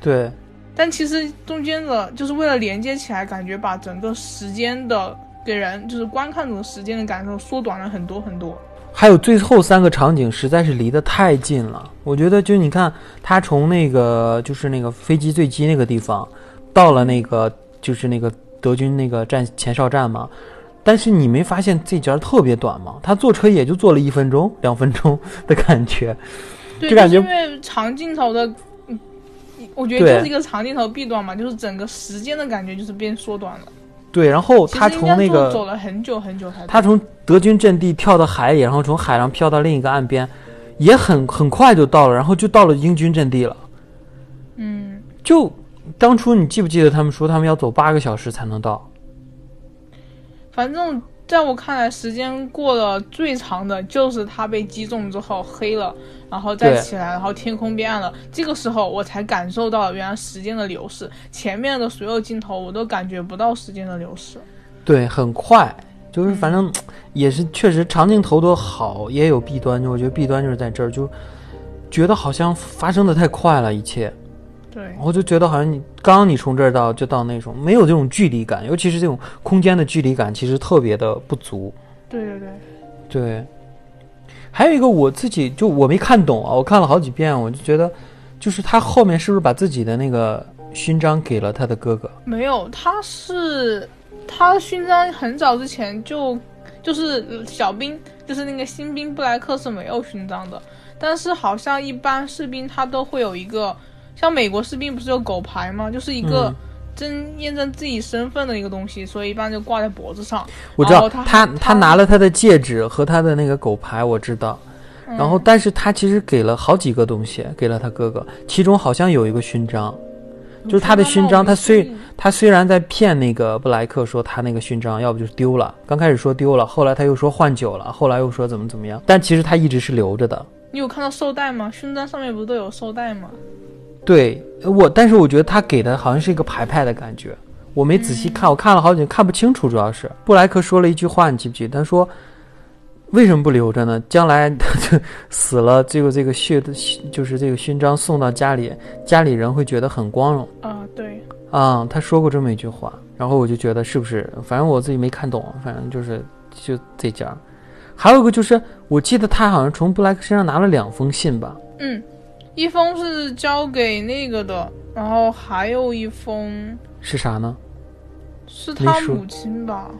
对。但其实中间的就是为了连接起来，感觉把整个时间的给人就是观看者时间的感受缩短了很多很多。还有最后三个场景实在是离得太近了，我觉得就你看他从那个就是那个飞机坠机那个地方到了那个。就是那个德军那个站前哨站嘛，但是你没发现这节特别短吗？他坐车也就坐了一分钟、两分钟的感觉，就感觉因为长镜头的，我觉得就是一个长镜头弊端嘛，就是整个时间的感觉就是变缩短了。对，然后他从那个走了很久很久才，他从德军阵地跳到海里，然后从海上飘到另一个岸边，也很很快就到了，然后就到了英军阵地了。嗯，就。当初你记不记得他们说他们要走八个小时才能到？反正在我看来，时间过了最长的就是他被击中之后黑了，然后再起来，然后天空变暗了。这个时候我才感受到原来时间的流逝。前面的所有镜头我都感觉不到时间的流逝。对，很快，就是反正也是确实长镜头的好也有弊端，就我觉得弊端就是在这儿，就觉得好像发生的太快了，一切。对，我就觉得好像你刚你从这儿到就到那种没有这种距离感，尤其是这种空间的距离感，其实特别的不足。对对对，对。还有一个我自己就我没看懂啊，我看了好几遍，我就觉得，就是他后面是不是把自己的那个勋章给了他的哥哥？没有，他是他勋章很早之前就就是小兵，就是那个新兵布莱克是没有勋章的，但是好像一般士兵他都会有一个。像美国士兵不是有狗牌吗？就是一个真验证自己身份的一个东西，所以一般就挂在脖子上。我知道他他拿了他的戒指和他的那个狗牌，我知道。然后，但是他其实给了好几个东西给了他哥哥，其中好像有一个勋章，就是他的勋章。他虽他虽然在骗那个布莱克说他那个勋章要不就是丢了，刚开始说丢了，后来他又说换酒了，后来又说怎么怎么样，但其实他一直是留着的。你有看到绶带吗？勋章上面不是都有绶带吗？对我，但是我觉得他给的好像是一个牌牌的感觉，我没仔细看，我看了好久看不清楚，主要是布莱克说了一句话，你记不记？得？他说：“为什么不留着呢？将来他 死了，这个这个血的，就是这个勋章送到家里，家里人会觉得很光荣。”啊，对，啊，他说过这么一句话，然后我就觉得是不是？反正我自己没看懂，反正就是就这家。还有一个就是，我记得他好像从布莱克身上拿了两封信吧？嗯。一封是交给那个的，然后还有一封是啥呢？是他母亲吧？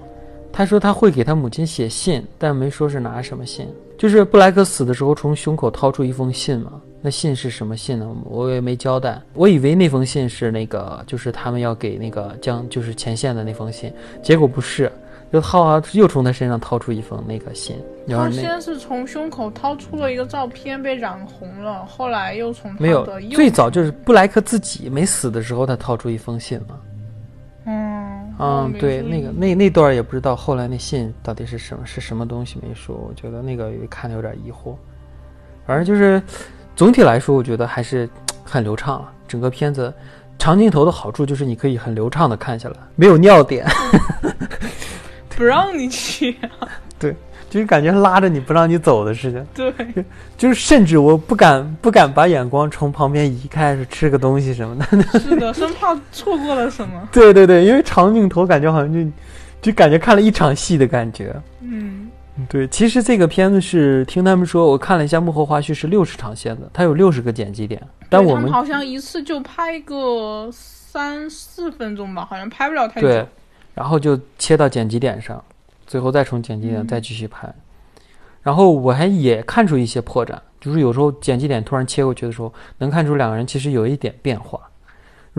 他说他会给他母亲写信，但没说是拿什么信。就是布莱克死的时候从胸口掏出一封信嘛？那信是什么信呢？我也没交代。我以为那封信是那个，就是他们要给那个将，就是前线的那封信，结果不是。就浩浩，又从他身上掏出一封那个信。他先是从胸口掏出了一个照片，被染红了。后来又从没有最早就是布莱克自己没死的时候，他掏出一封信嘛。嗯嗯，对，那个那那段也不知道后来那信到底是什么是什么东西没说。我觉得那个看的有点疑惑。反正就是总体来说，我觉得还是很流畅了。整个片子长镜头的好处就是你可以很流畅的看下来，没有尿点。不让你去，对，就是感觉拉着你不让你走的似的。对，就是甚至我不敢不敢把眼光从旁边移开，是吃个东西什么的。是的，生怕错过了什么。对对对，因为长镜头感觉好像就就感觉看了一场戏的感觉。嗯，对，其实这个片子是听他们说，我看了一下幕后花絮是六十场线的，它有六十个剪辑点，但我们好像一次就拍个三四分钟吧，好像拍不了太久。然后就切到剪辑点上，最后再从剪辑点再继续拍。然后我还也看出一些破绽，就是有时候剪辑点突然切过去的时候，能看出两个人其实有一点变化。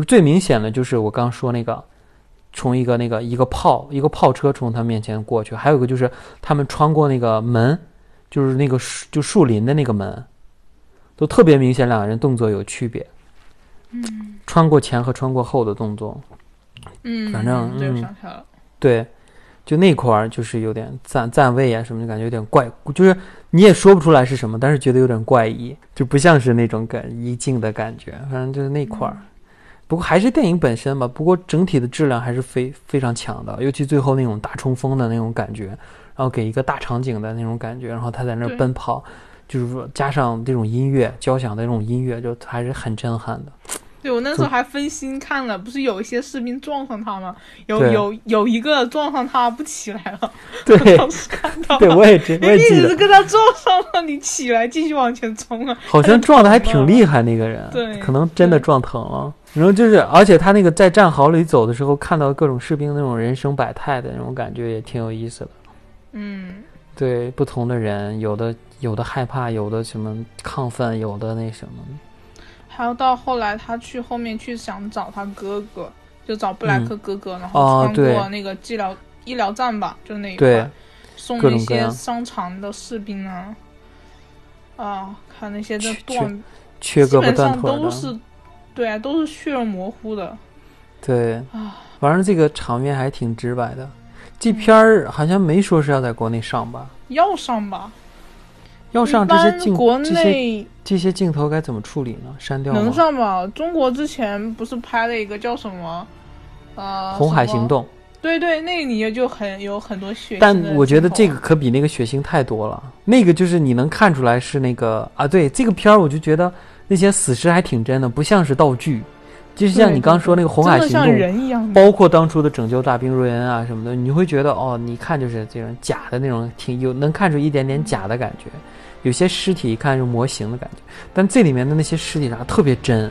最明显的就是我刚说那个，从一个那个一个炮一个炮车从他面前过去，还有一个就是他们穿过那个门，就是那个树就树林的那个门，都特别明显，两个人动作有区别。嗯穿过前和穿过后的动作，嗯，反正嗯。对，就那块儿就是有点站站位啊什么的，感觉有点怪，就是你也说不出来是什么，但是觉得有点怪异，就不像是那种感一镜的感觉，反正就是那块儿。不过还是电影本身吧，不过整体的质量还是非非常强的，尤其最后那种大冲锋的那种感觉，然后给一个大场景的那种感觉，然后他在那儿奔跑，就是说加上这种音乐，交响的那种音乐，就还是很震撼的。对我那时候还分心看了，不是有一些士兵撞上他吗？有有有一个撞上他不起来了，对我当时看到了，对，我也知我也记得你只是，跟他撞上了，你起来继续往前冲啊！好像 撞的还挺厉害，那个人，对可能真的撞疼了。然后就是，而且他那个在战壕里走的时候，看到各种士兵那种人生百态的那种感觉，也挺有意思的。嗯，对不同的人，有的有的害怕，有的什么亢奋，有的那什么。还有到后来他去后面去想找他哥哥，就找布莱克哥哥，然哦后穿过那个医疗医疗站吧，就那一对块，送那些各种各样伤残的士兵啊，啊，看那些这缺断，缺胳膊基本上断腿的，都是，对啊，都是血肉模糊的对，啊。反正这个场面还挺直白的。这片儿好像没说是要在国内上吧？要上吧？要上这些镜般国这些内这些镜头该怎么处理呢？删掉能？上吧？中国之前不是拍了一个叫什么？呃，红海行动。对对，那里面就很有很多血腥但我觉得这个可比那个血腥太多了。那个就是你能看出来是那个啊，对这个片儿，我就觉得那些死尸还挺真的，不像是道具。就是像你刚说那个红海行动，人一样。包括当初的拯救大兵瑞恩啊什么的，你会觉得哦，你看就是这种假的那种，挺有能看出一点点假的感觉。有些尸体一看就模型的感觉，但这里面的那些尸体啥特别真，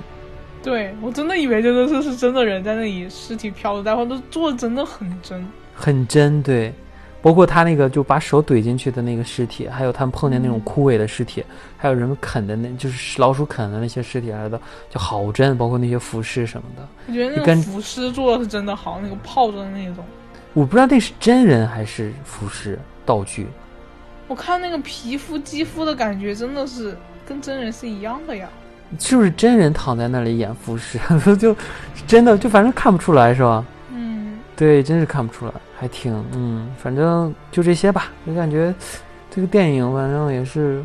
对我真的以为真的是是真的人在那里尸体飘着，但后都做的真的很真。很真，对。包括他那个就把手怼进去的那个尸体，还有他们碰见那种嗯枯萎的尸体，还有人们啃的那，就是老鼠啃的那些尸体来的，就好真。包括那些浮尸什么的，我觉得那你跟种浮尸做的是真的好，那个泡着的那种。我不知道那是真人还是浮尸道具。我看那个皮肤肌肤的感觉真的是跟真人是一样的呀。是不是真人躺在那里演浮尸？就真的就反正看不出来是吧？嗯，对，真是看不出来，还挺嗯，反正就这些吧。我感觉这个电影反正也是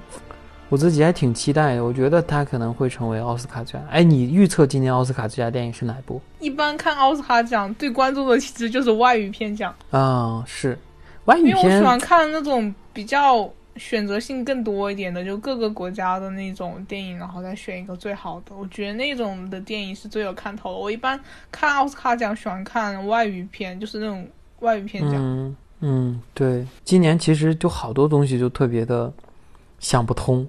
我自己还挺期待的。我觉得它可能会成为奥斯卡最佳。哎，你预测今年奥斯卡最佳电影是哪部一般看奥斯卡奖最关注的其实就是外语片奖，啊、是外语因为我喜欢看那种比较选择性更多一点的，就各个国家的那种电影，然后再选一个最好的。我觉得那种的电影是最有看头的。我一般看奥斯卡奖喜欢看外语片，就是那种外语片奖。嗯嗯，对，今年其实就好多东西就特别的想不通，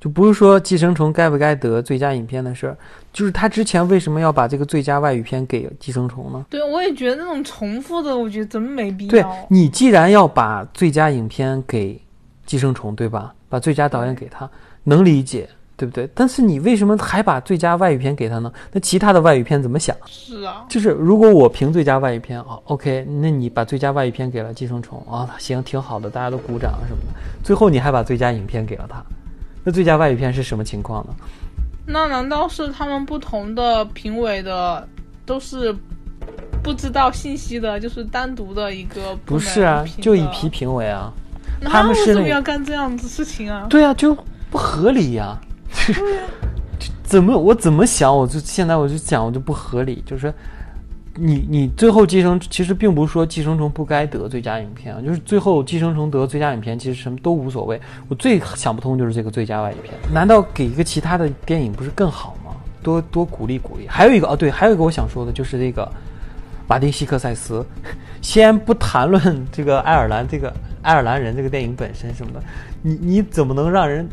就不是说《寄生虫》该不该得最佳影片的事儿，就是他之前为什么要把这个最佳外语片给《寄生虫》呢？对，我也觉得那种重复的，我觉得真没必要对要。你既然要把最佳影片给《寄生虫》，对吧？把最佳导演给他，能理解，对不对？但是你为什么还把最佳外语片给他呢？那其他的外语片怎么想？是啊，就是如果我评最佳外语片，哦，OK，那你把最佳外语片给了《寄生虫》啊，行，挺好的，大家都鼓掌什么的。最后你还把最佳影片给了他，那最佳外语片是什么情况呢？那难道是他们不同的评委的都是不知道信息的，就是单独的一个不是啊，就一的批评委啊。那他们为什么要干这样子事情啊？对啊，就不合理呀、怎么我怎么想，我就现在我就讲，我就不合理，就是你你最后寄生其实并不是说寄生虫不该得最佳影片啊，就是最后寄生虫得最佳影片其实什么都无所谓。我最想不通就是这个最佳外语片，难道给一个其他的电影不是更好吗？多多鼓励鼓励。还有一个哦，对，还有一个我想说的就是这个马丁·西克塞斯，先不谈论这个爱尔兰这个爱尔兰人这个电影本身什么的，你你怎么能让人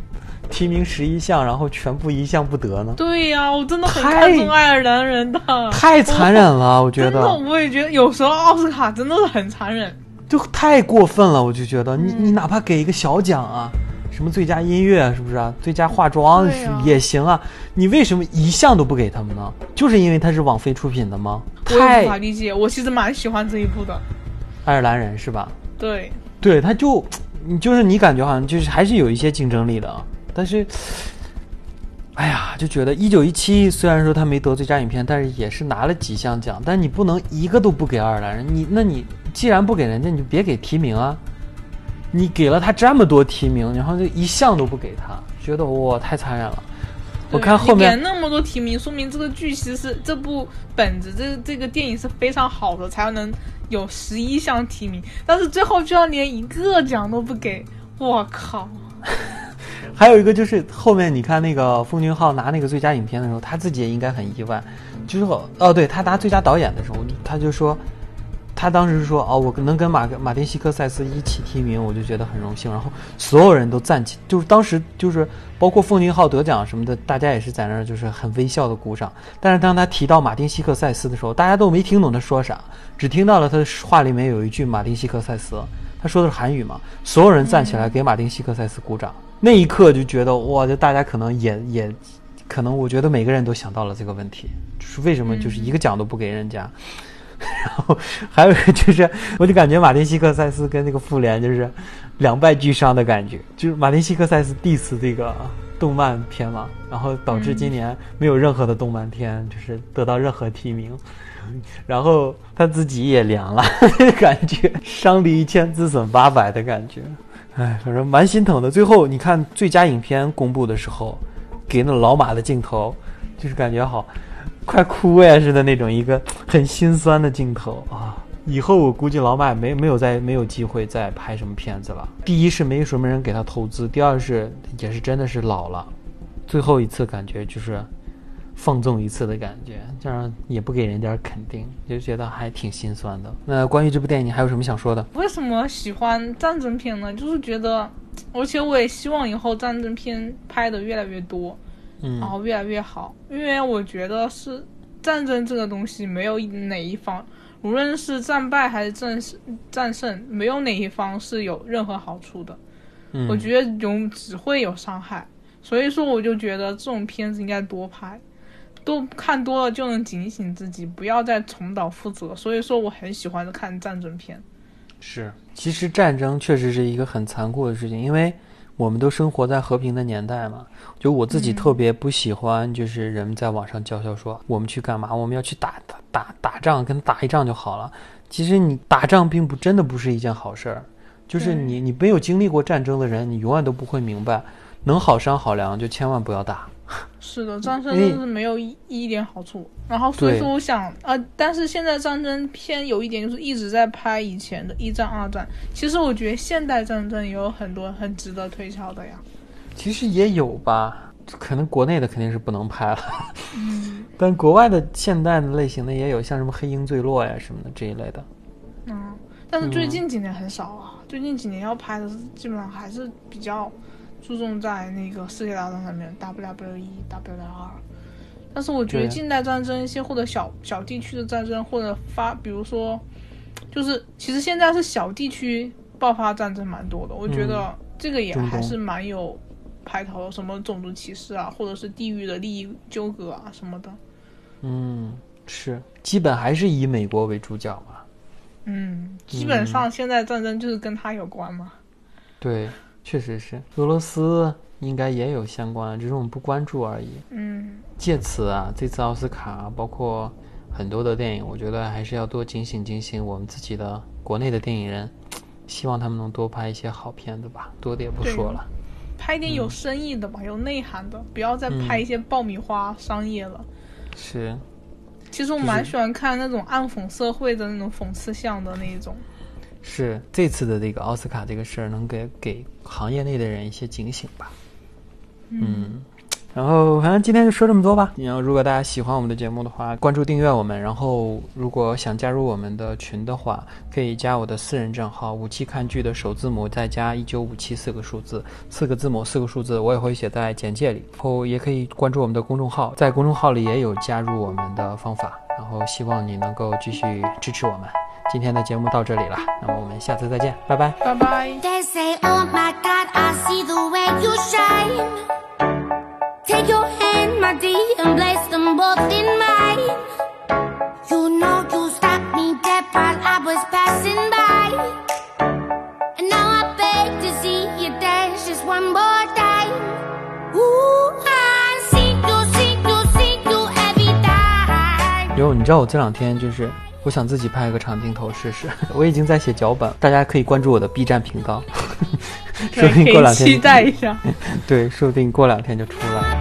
提名十一项，然后全部一项不得呢？对呀、我真的很太看重爱尔兰人的，太残忍了，我觉真的，得我也觉得有时候奥斯卡真的是很残忍。就太过分了，我就觉得你嗯你哪怕给一个小奖啊。什么最佳音乐是不是啊？最佳化妆也行啊，你为什么一项都不给他们呢？就是因为它是网飞出品的吗？我无法理解。我其实蛮喜欢这一部的，《爱尔兰人》是吧？对，对，他就你就是你感觉好像就是还是有一些竞争力的，但是。哎呀，就觉得一九一七虽然说他没得最佳影片，但是也是拿了几项奖。但你不能一个都不给爱尔兰人，你那你既然不给人家，你就别给提名啊！你给了他这么多提名，然后就一项都不给他，觉得哇太残忍了。我看后面那么多提名，说明这个剧其实是这部本子，这这个电影是非常好的，才能有十一项提名。但是最后居然连一个奖都不给，我靠！还有一个就是后面你看那个奉俊昊拿那个最佳影片的时候，他自己也应该很意外。就是哦，对他拿最佳导演的时候，他就说，他当时说哦，我能跟马马丁西克塞斯一起提名，我就觉得很荣幸。然后所有人都赞起，就是当时就是包括奉俊昊得奖什么的，大家也是在那儿就是很微笑的鼓掌。但是当他提到马丁西克塞斯的时候，大家都没听懂他说啥，只听到了他的话里面有一句马丁西克塞斯，他说的是韩语嘛，所有人站起来给马丁西克塞斯鼓掌。那一刻就觉得哇，就大家可能也也，可能我觉得每个人都想到了这个问题，就是为什么就是一个奖都不给人家。然后还有一个就是，我就感觉马丁西克塞斯跟那个复联就是两败俱伤的感觉，就是马丁西克塞斯 diss 这个动漫片嘛，然后导致今年没有任何的动漫片就是得到任何提名，然后他自己也凉了，感觉伤敌一千自损八百的感觉。哎，反正蛮心疼的。最后你看最佳影片公布的时候，给那老马的镜头，就是感觉好，快哭呀似的那种，一个很心酸的镜头啊。以后我估计老马没没有再没有机会再拍什么片子了。第一是没什么人给他投资，第二是也是真的是老了，最后一次感觉就是。放纵一次的感觉，这样也不给人点肯定，就觉得还挺心酸的。那关于这部电影，你还有什么想说的？为什么喜欢战争片呢？就是觉得，而且我也希望以后战争片拍的越来越多，嗯，然后越来越好。因为我觉得是战争这个东西，没有哪一方，无论是战败还是战胜，战胜没有哪一方是有任何好处的。嗯，我觉得有只会有伤害，所以说我就觉得这种片子应该多拍。都看多了就能警醒自己，不要再重蹈覆辙。所以说，我很喜欢看战争片。是，其实战争确实是一个很残酷的事情，因为我们都生活在和平的年代嘛。就我自己特别不喜欢，就是人们在网上叫嚣说我们去干嘛？我们要去打打打打仗，跟打一仗就好了。其实你打仗并不真的不是一件好事儿。就是你你没有经历过战争的人，你永远都不会明白，能好商好量就千万不要打。是的，战争真是没有一一点好处。然后所以说，我想啊，但是现在战争片有一点就是一直在拍以前的一战、二战。其实我觉得现代战争也有很多很值得推敲的呀。其实也有吧，可能国内的肯定是不能拍了。嗯。但国外的现代的类型的也有，像什么《黑鹰坠落》呀什么的这一类的。嗯，但是最近几年很少啊。最近几年要拍的基本上还是比较。注重在那个世界大战上面，W 一、W 二，但是我觉得近代战争一些或者小小地区的战争或者发，比如说，就是其实现在是小地区爆发战争蛮多的，我觉得这个也还是蛮有排头，什么种族歧视啊，或者是地域的利益纠葛啊什么的。嗯，是，基本还是以美国为主角嘛。嗯，基本上现在战争就是跟他有关嘛。对。确实是，俄罗斯应该也有相关，只是我们不关注而已。嗯，借此啊，这次奥斯卡包括很多的电影，我觉得还是要多警醒警醒我们自己的国内的电影人，希望他们能多拍一些好片子吧，多的也不说了，拍点有深意的吧，有内涵的，不要再拍一些爆米花商业了。是，其实我蛮喜欢看那种暗讽社会的那种讽刺向的那一种。是这次的这个奥斯卡这个事儿，能给给行业内的人一些警醒吧。嗯，然后反正今天就说这么多吧。然后如果大家喜欢我们的节目的话，关注订阅我们。然后如果想加入我们的群的话，可以加我的私人账号“五七看剧”的首字母再加一九五七四个数字，四个字母四个数字，我也会写在简介里。然后也可以关注我们的公众号，在公众号里也有加入我们的方法。然后希望你能够继续支持我们。今天的节目到这里了那么我们下次再见拜拜 bye Take your hand, my dear and place them both in mine you know you stopped me dead while i was passing by and now i beg to see you dance just one more time ooh i see you see you see you every time 你知道我这两天就是我想自己拍个长镜头试试，我已经在写脚本，大家可以关注我的 B 站频道，说不定过两天期待一下。对，说不定过两天就出来。